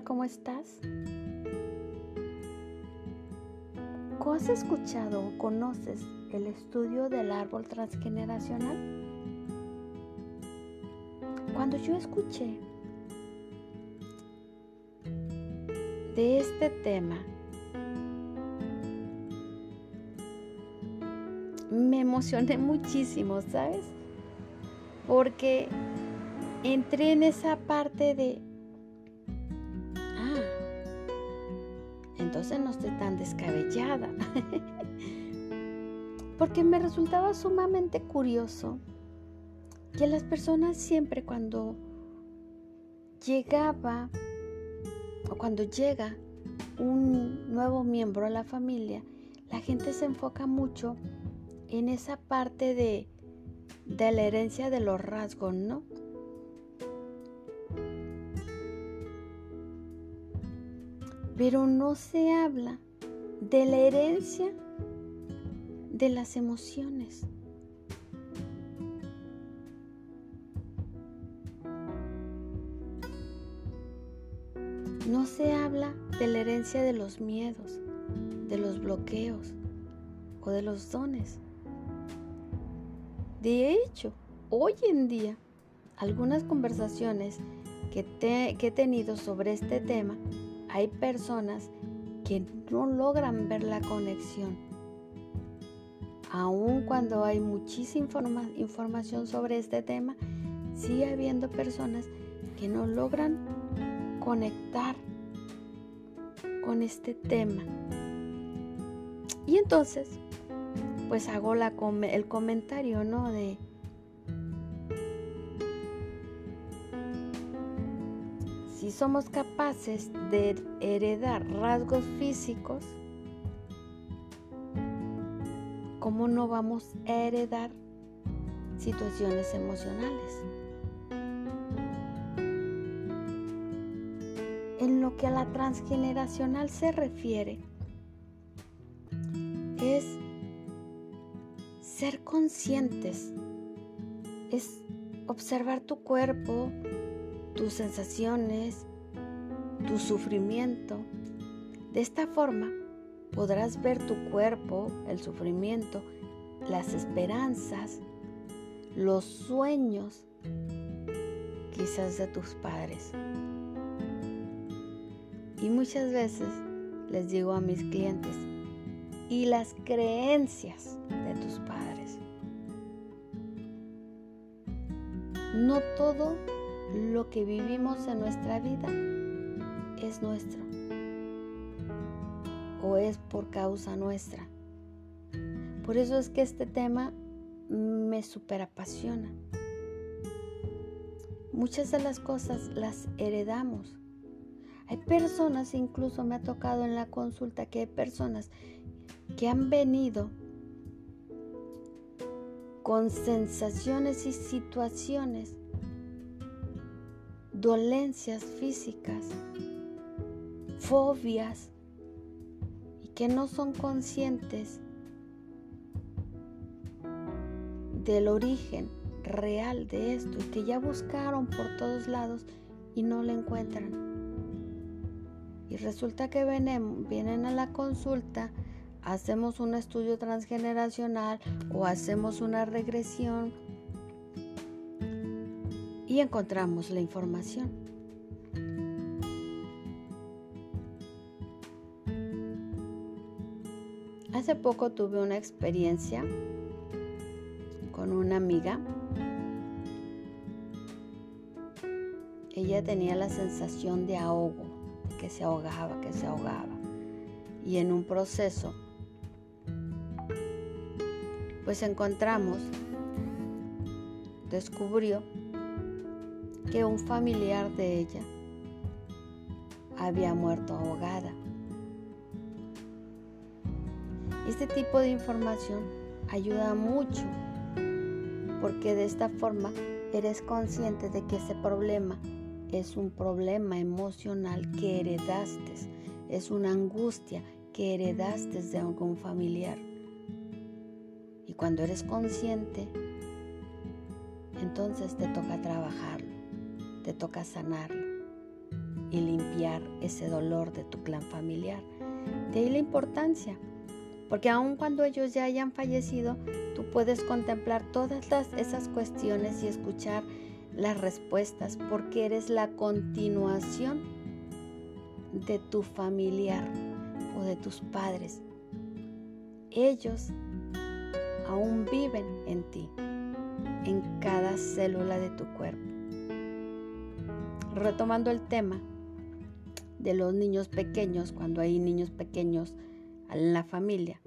tal? ¿Cómo estás? ¿Has escuchado o conoces el estudio del árbol transgeneracional? Cuando yo escuché de este tema, me emocioné muchísimo, ¿sabes? Porque entré en esa parte de, entonces no estoy tan descabellada. Porque me resultaba sumamente curioso que las personas siempre cuando llegaba o cuando llega un nuevo miembro a la familia, la gente se enfoca mucho en esa parte de, de la herencia de los rasgos, ¿no? Pero no se habla de la herencia de las emociones. No se habla de la herencia de los miedos, de los bloqueos o de los dones. De hecho, hoy en día, algunas conversaciones que, he tenido sobre este tema, hay personas que no logran ver la conexión. Aun cuando hay muchísima información sobre este tema, sigue habiendo personas que no logran conectar con este tema. Y entonces, pues hago el comentario, ¿no? De, si somos capaces de heredar rasgos físicos, ¿cómo no vamos a heredar situaciones emocionales? En lo que a la transgeneracional se refiere, es ser conscientes, es observar tu cuerpo, tus sensaciones, tu sufrimiento. De esta forma podrás ver tu cuerpo, el sufrimiento, las esperanzas, los sueños quizás de tus padres. Y muchas veces les digo a mis clientes, y las creencias de tus padres. No todo lo que vivimos en nuestra vida es nuestro o es por causa nuestra. Por eso es que este tema me super apasiona. Muchas de las cosas las heredamos. Hay personas, incluso me ha tocado en la consulta, que hay personas que han venido con sensaciones y situaciones dolencias físicas, fobias y que no son conscientes del origen real de esto y que ya buscaron por todos lados y no lo encuentran. Y resulta que vienen, vienen a la consulta, hacemos un estudio transgeneracional o hacemos una regresión y encontramos la información. Hace poco tuve una experiencia con una amiga. Ella tenía la sensación de ahogo, que se ahogaba, que se ahogaba. Y en un proceso, pues encontramos, descubrió que un familiar de ella había muerto ahogada. Este tipo de información ayuda mucho porque de esta forma eres consciente de que ese problema es un problema emocional que heredaste, es una angustia que heredaste de algún familiar. Y cuando eres consciente, entonces te toca trabajarlo te toca sanarlo. y limpiar ese dolor de tu clan familiar. De ahí la importancia, porque aun cuando ellos ya hayan fallecido, tú puedes contemplar todas esas cuestiones y escuchar las respuestas, porque eres la continuación de tu familiar o de tus padres. Ellos aún viven en ti, en cada célula de tu cuerpo. Retomando el tema de los niños pequeños, cuando hay niños pequeños en la familia,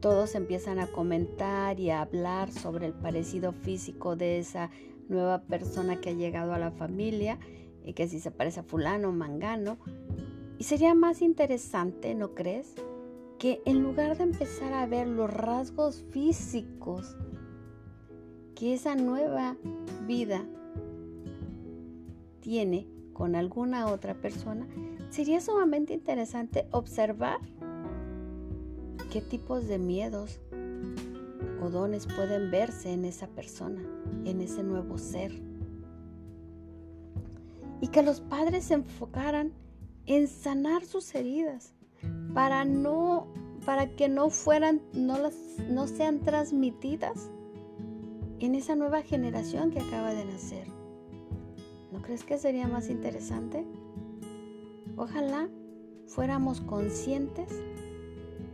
todos empiezan a comentar y a hablar sobre el parecido físico de esa nueva persona que ha llegado a la familia y que si se parece a fulano o mangano. Y sería más interesante, ¿no crees? Que en lugar de empezar a ver los rasgos físicos que esa nueva vida con alguna otra persona, sería sumamente interesante observar qué tipos de miedos o dones pueden verse en esa persona, en ese nuevo ser. Y que los padres se enfocaran en sanar sus heridas para no para que no fueran no las no sean transmitidas en esa nueva generación que acaba de nacer. ¿No crees que sería más interesante? Ojalá fuéramos conscientes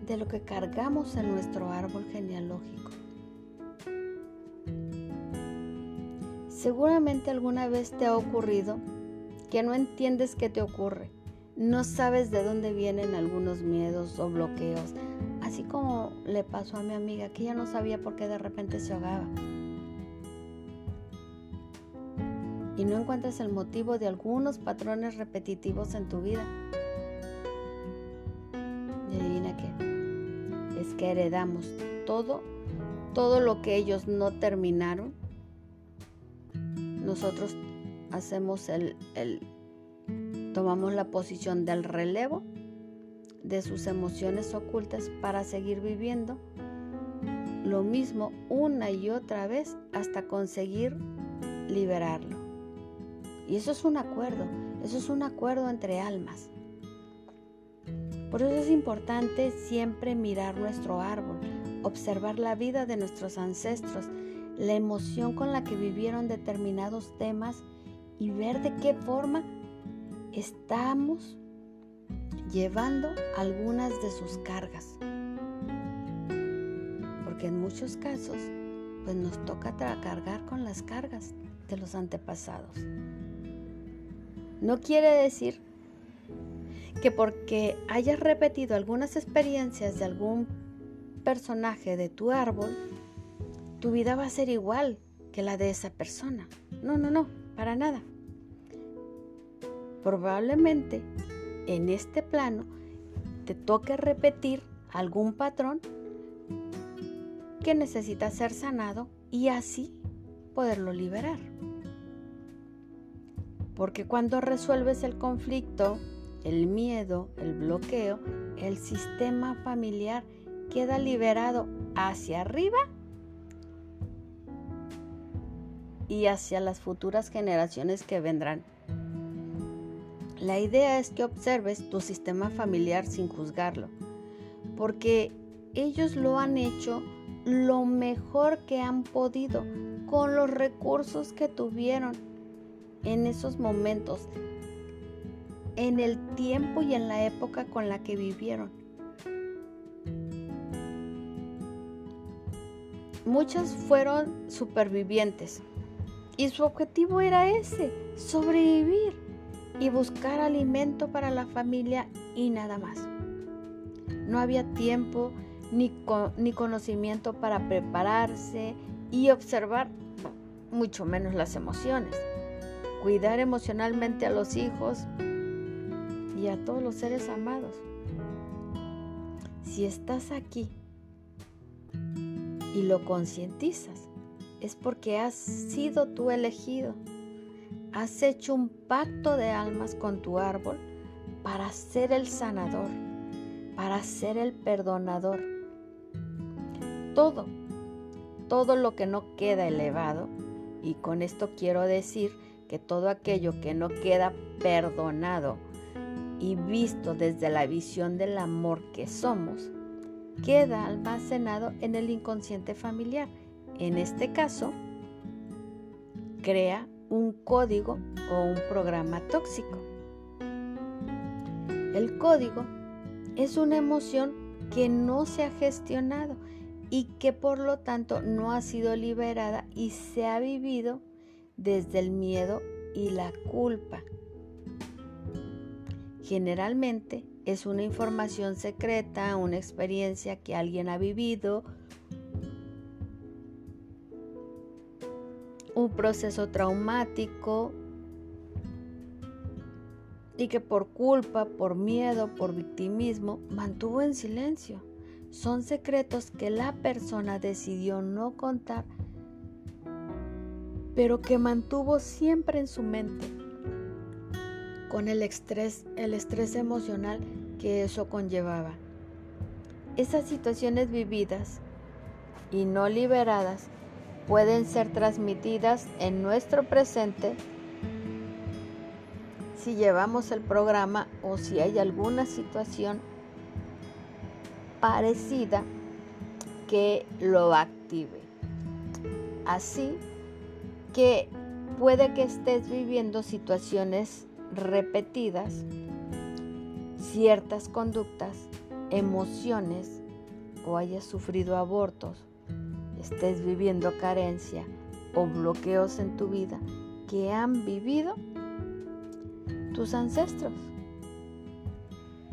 de lo que cargamos en nuestro árbol genealógico. Seguramente alguna vez te ha ocurrido que no entiendes qué te ocurre, no sabes de dónde vienen algunos miedos o bloqueos, así como le pasó a mi amiga que ella no sabía por qué de repente se ahogaba. No encuentras el motivo de algunos patrones repetitivos en tu vida. Y adivina qué, es que heredamos todo, todo lo que ellos no terminaron nosotros hacemos el, tomamos la posición del relevo de sus emociones ocultas para seguir viviendo lo mismo una y otra vez hasta conseguir liberarlo. Y eso es un acuerdo, eso es un acuerdo entre almas. Por eso es importante siempre mirar nuestro árbol, observar la vida de nuestros ancestros la emoción con la que vivieron determinados temas y ver de qué forma estamos llevando algunas de sus cargas. Porque en muchos casos, pues nos toca cargar con las cargas de los antepasados. No quiere decir que porque hayas repetido algunas experiencias de algún personaje de tu árbol, tu vida va a ser igual que la de esa persona. No, no, no, para nada. Probablemente en este plano te toque repetir algún patrón que necesita ser sanado y así poderlo liberar. Porque cuando resuelves el conflicto, el miedo, el bloqueo, el sistema familiar queda liberado hacia arriba y hacia las futuras generaciones que vendrán. La idea es que observes tu sistema familiar sin juzgarlo, porque ellos lo han hecho lo mejor que han podido con los recursos que tuvieron en esos momentos, en el tiempo y en la época con la que vivieron. Muchos fueron supervivientes, y su objetivo era ese, sobrevivir y buscar alimento para la familia y nada más. No había tiempo ni, ni conocimiento para prepararse y observar, mucho menos las emociones. Cuidar emocionalmente a los hijos y a todos los seres amados. Si estás aquí y lo concientizas, es porque has sido tú elegido. Has hecho un pacto de almas con tu árbol para ser el sanador, para ser el perdonador. Todo, todo lo que no queda elevado, y con esto quiero decir que todo aquello que no queda perdonado y visto desde la visión del amor que somos, queda almacenado en el inconsciente familiar. En este caso, crea un código o un programa tóxico. El código es una emoción que no se ha gestionado y que por lo tanto no ha sido liberada y se ha vivido desde el miedo y la culpa. Generalmente es una información secreta, una experiencia que alguien ha vivido, un proceso traumático y que por culpa, por miedo, por victimismo, mantuvo en silencio. Son secretos que la persona decidió no contar, pero que mantuvo siempre en su mente, con el estrés, el estrés emocional que eso conllevaba. Esas situaciones vividas y no liberadas pueden ser transmitidas en nuestro presente si llevamos el programa o si hay alguna situación parecida que lo active. Así que puede que estés viviendo situaciones repetidas, ciertas conductas, emociones o hayas sufrido abortos, estés viviendo carencia o bloqueos en tu vida que han vivido tus ancestros.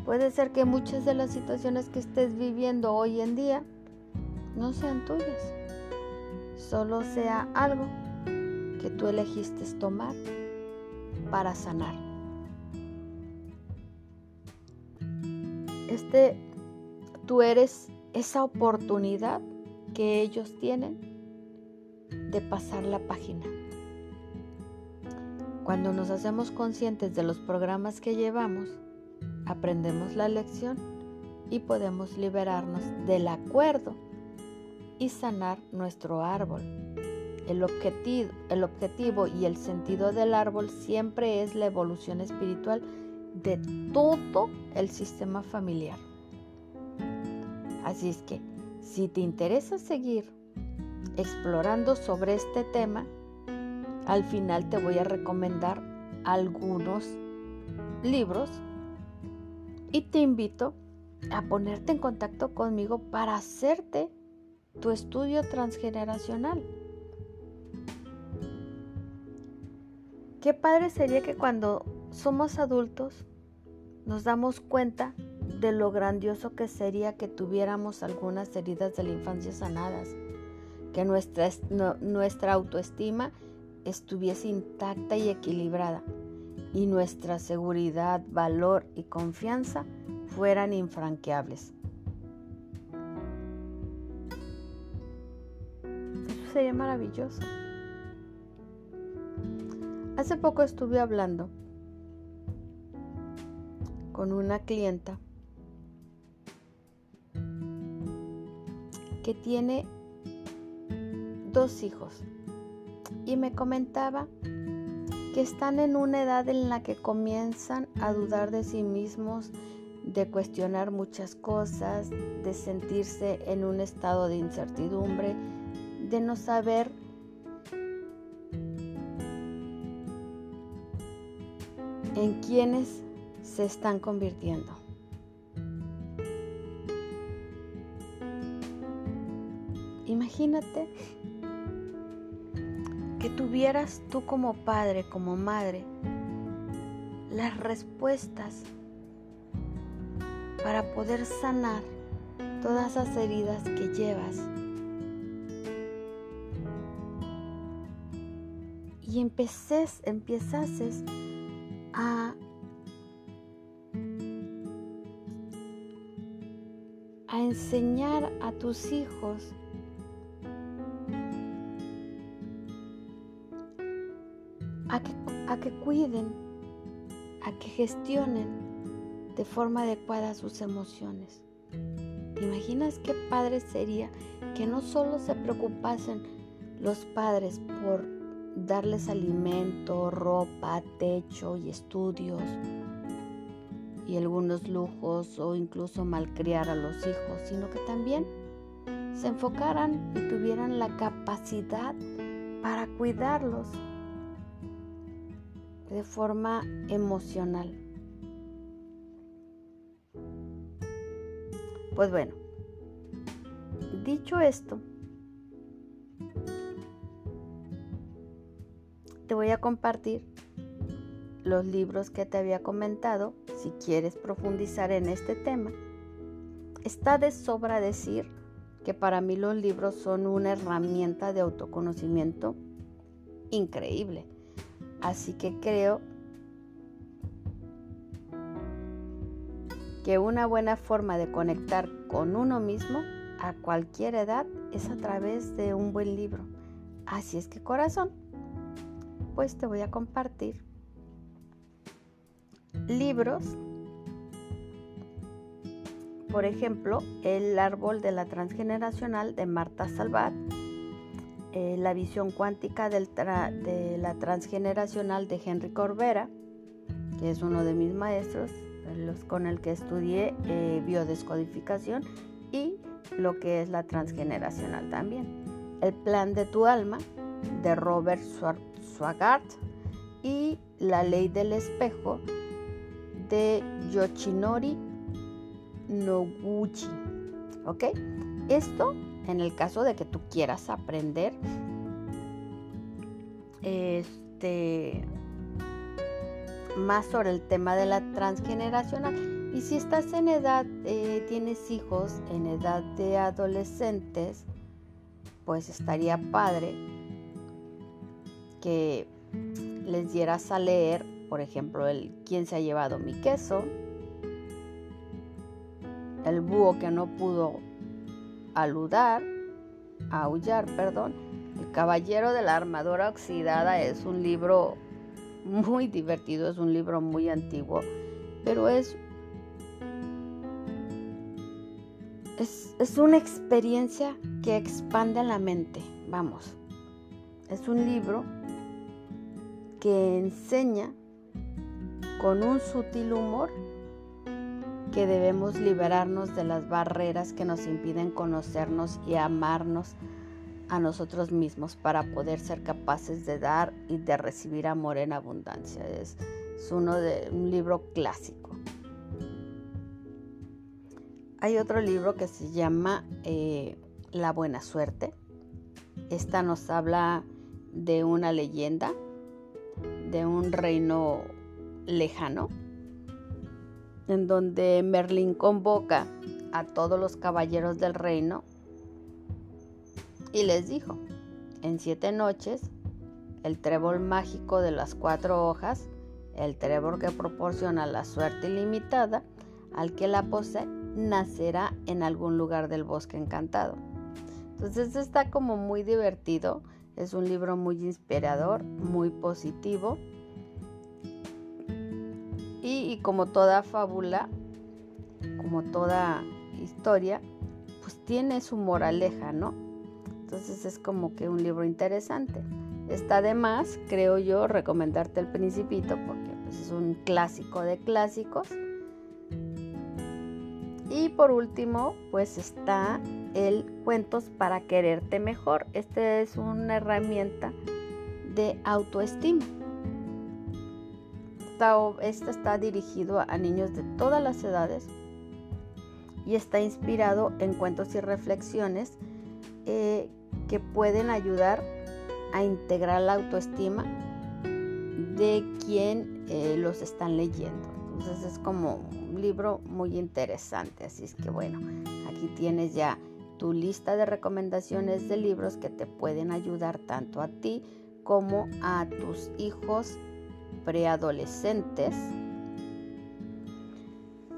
Puede ser que muchas de las situaciones que estés viviendo hoy en día no sean tuyas, solo sea algo que tú elegiste tomar para sanar. Este, tú eres esa oportunidad que ellos tienen de pasar la página. Cuando nos hacemos conscientes de los programas que llevamos, aprendemos la lección y podemos liberarnos del acuerdo y sanar nuestro árbol. El objetivo, el objetivo y el sentido del árbol siempre es la evolución espiritual de todo el sistema familiar. Así es que, si te interesa seguir explorando sobre este tema, al final te voy a recomendar algunos libros y te invito a ponerte en contacto conmigo para hacerte tu estudio transgeneracional. Qué padre sería que cuando somos adultos nos damos cuenta de lo grandioso que sería que tuviéramos algunas heridas de la infancia sanadas, que nuestra, nuestra autoestima estuviese intacta y equilibrada y nuestra seguridad, valor y confianza fueran infranqueables. Eso sería maravilloso. Hace poco estuve hablando con una clienta que tiene dos hijos y me comentaba que están en una edad en la que comienzan a dudar de sí mismos, de cuestionar muchas cosas, de sentirse en un estado de incertidumbre, de no saber en quiénes se están convirtiendo. Imagínate que tuvieras tú como padre, como madre, las respuestas para poder sanar todas esas heridas que llevas. Y empeces, empiezases a, a enseñar a tus hijos a que, cuiden, a que gestionen de forma adecuada sus emociones. ¿Te imaginas qué padre sería que no solo se preocupasen los padres por darles alimento, ropa, techo y estudios y algunos lujos o incluso malcriar a los hijos, sino que también se enfocaran y tuvieran la capacidad para cuidarlos de forma emocional. Pues bueno, dicho esto, te voy a compartir los libros que te había comentado si quieres profundizar en este tema. Está de sobra decir que para mí los libros son una herramienta de autoconocimiento increíble. Así que creo que una buena forma de conectar con uno mismo a cualquier edad es a través de un buen libro. Así es que corazón, pues te voy a compartir libros. Por ejemplo, El árbol de la transgeneracional de Marta Salvat, eh, La visión cuántica de la transgeneracional de Henry Corbera, que es uno de mis maestros, con el que estudié eh, biodescodificación y lo que es la transgeneracional también. El plan de tu alma de Robert Swagart y La ley del espejo de Yoshinori Noguchi. ¿Ok? Esto en el caso de que tú quieras aprender este más sobre el tema de la transgeneracional. Y si estás en edad, eh, tienes hijos en edad de adolescentes, pues estaría padre que les dieras a leer por ejemplo, el quién se ha llevado mi queso, el búho que no pudo aludar, aullar, perdón, el caballero de la armadura oxidada es un libro muy divertido, es un libro muy antiguo, pero es Es, es, una experiencia que expande la mente, vamos. Es un libro que enseña con un sutil humor que debemos liberarnos de las barreras que nos impiden conocernos y amarnos a nosotros mismos para poder ser capaces de dar y de recibir amor en abundancia. Es, uno de un libro clásico. Hay otro libro que se llama eh, La buena suerte. Esta nos habla de una leyenda, de un reino lejano, en donde Merlín convoca a todos los caballeros del reino y les dijo, en siete noches, el trébol mágico de las cuatro hojas, el trébol que proporciona la suerte ilimitada, al que la posee, nacerá en algún lugar del bosque encantado. Entonces está como muy divertido, es un libro muy inspirador, muy positivo y, como toda fábula, como toda historia, pues tiene su moraleja, ¿no? Entonces es como que un libro interesante. Está de más, creo yo, recomendarte El Principito porque pues, es un clásico de clásicos. Y por último, pues está el Cuentos para quererte mejor. Esta es una herramienta de autoestima. Esta, está dirigido a niños de todas las edades y está inspirado en cuentos y reflexiones eh, que pueden ayudar a integrar la autoestima de quien eh, los están leyendo. Entonces es como un libro muy interesante. Así es que bueno, aquí tienes ya tu lista de recomendaciones de libros que te pueden ayudar tanto a ti como a tus hijos preadolescentes.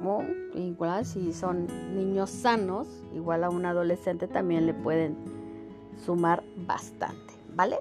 O igual si son niños sanos, igual a un adolescente también le pueden sumar bastante, ¿vale?